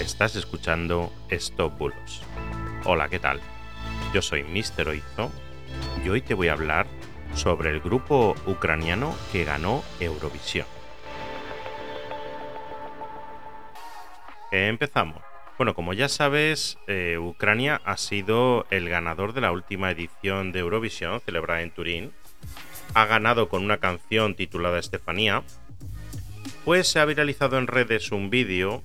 Estás escuchando Stop Bulos. Hola, ¿qué tal? Yo soy Mr. Oizo y hoy te voy a hablar sobre el grupo ucraniano que ganó Eurovisión. Empezamos. Bueno, como ya sabes, eh, Ucrania ha sido el ganador de la última edición de Eurovisión celebrada en Turín. Ha ganado con una canción titulada Estefanía. Pues se ha viralizado en redes un vídeo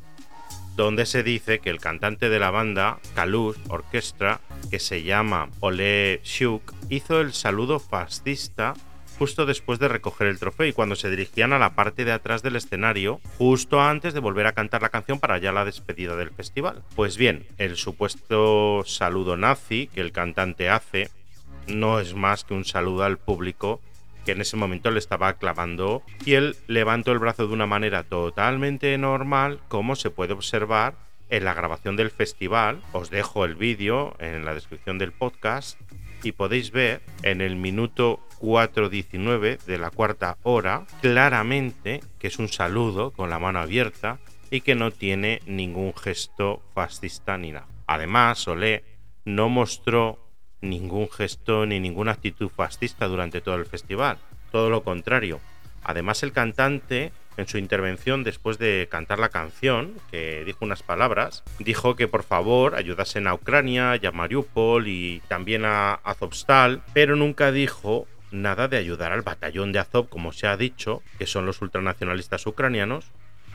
donde se dice que el cantante de la banda, Kalush Orchestra, que se llama Ole Shuk, hizo el saludo fascista justo después de recoger el trofeo y cuando se dirigían a la parte de atrás del escenario, justo antes de volver a cantar la canción para ya la despedida del festival. Pues bien, el supuesto saludo nazi que el cantante hace no es más que un saludo al público que en ese momento le estaba aclamando y él levantó el brazo de una manera totalmente normal como se puede observar en la grabación del festival. Os dejo el vídeo en la descripción del podcast y podéis ver en el minuto 4.19 de la cuarta hora claramente que es un saludo con la mano abierta y que no tiene ningún gesto fascista ni nada. Además, Solé no mostró ningún gesto ni ninguna actitud fascista durante todo el festival. Todo lo contrario. Además, el cantante, en su intervención después de cantar la canción, que dijo unas palabras, dijo que por favor ayudasen a Ucrania a Mariupol y también a Azovstal, pero nunca dijo nada de ayudar al batallón de Azov, como se ha dicho, que son los ultranacionalistas ucranianos,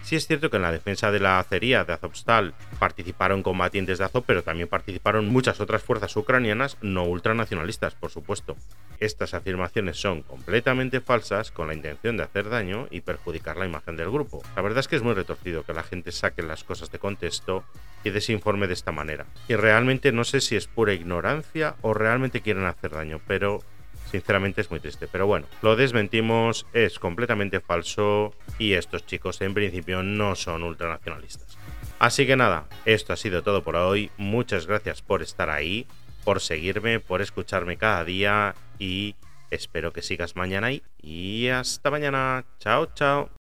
Sí es cierto que en la defensa de la acería de Azovstal participaron combatientes de Azov, pero también participaron muchas otras fuerzas ucranianas no ultranacionalistas, por supuesto. Estas afirmaciones son completamente falsas con la intención de hacer daño y perjudicar la imagen del grupo. La verdad es que es muy retorcido que la gente saque las cosas de contexto y desinforme de esta manera. Y realmente no sé si es pura ignorancia o realmente quieren hacer daño, pero Sinceramente es muy triste, pero bueno, lo desmentimos, es completamente falso y estos chicos en principio no son ultranacionalistas. Así que nada, esto ha sido todo por hoy. Muchas gracias por estar ahí, por seguirme, por escucharme cada día y espero que sigas mañana ahí. Y hasta mañana. Chao, chao.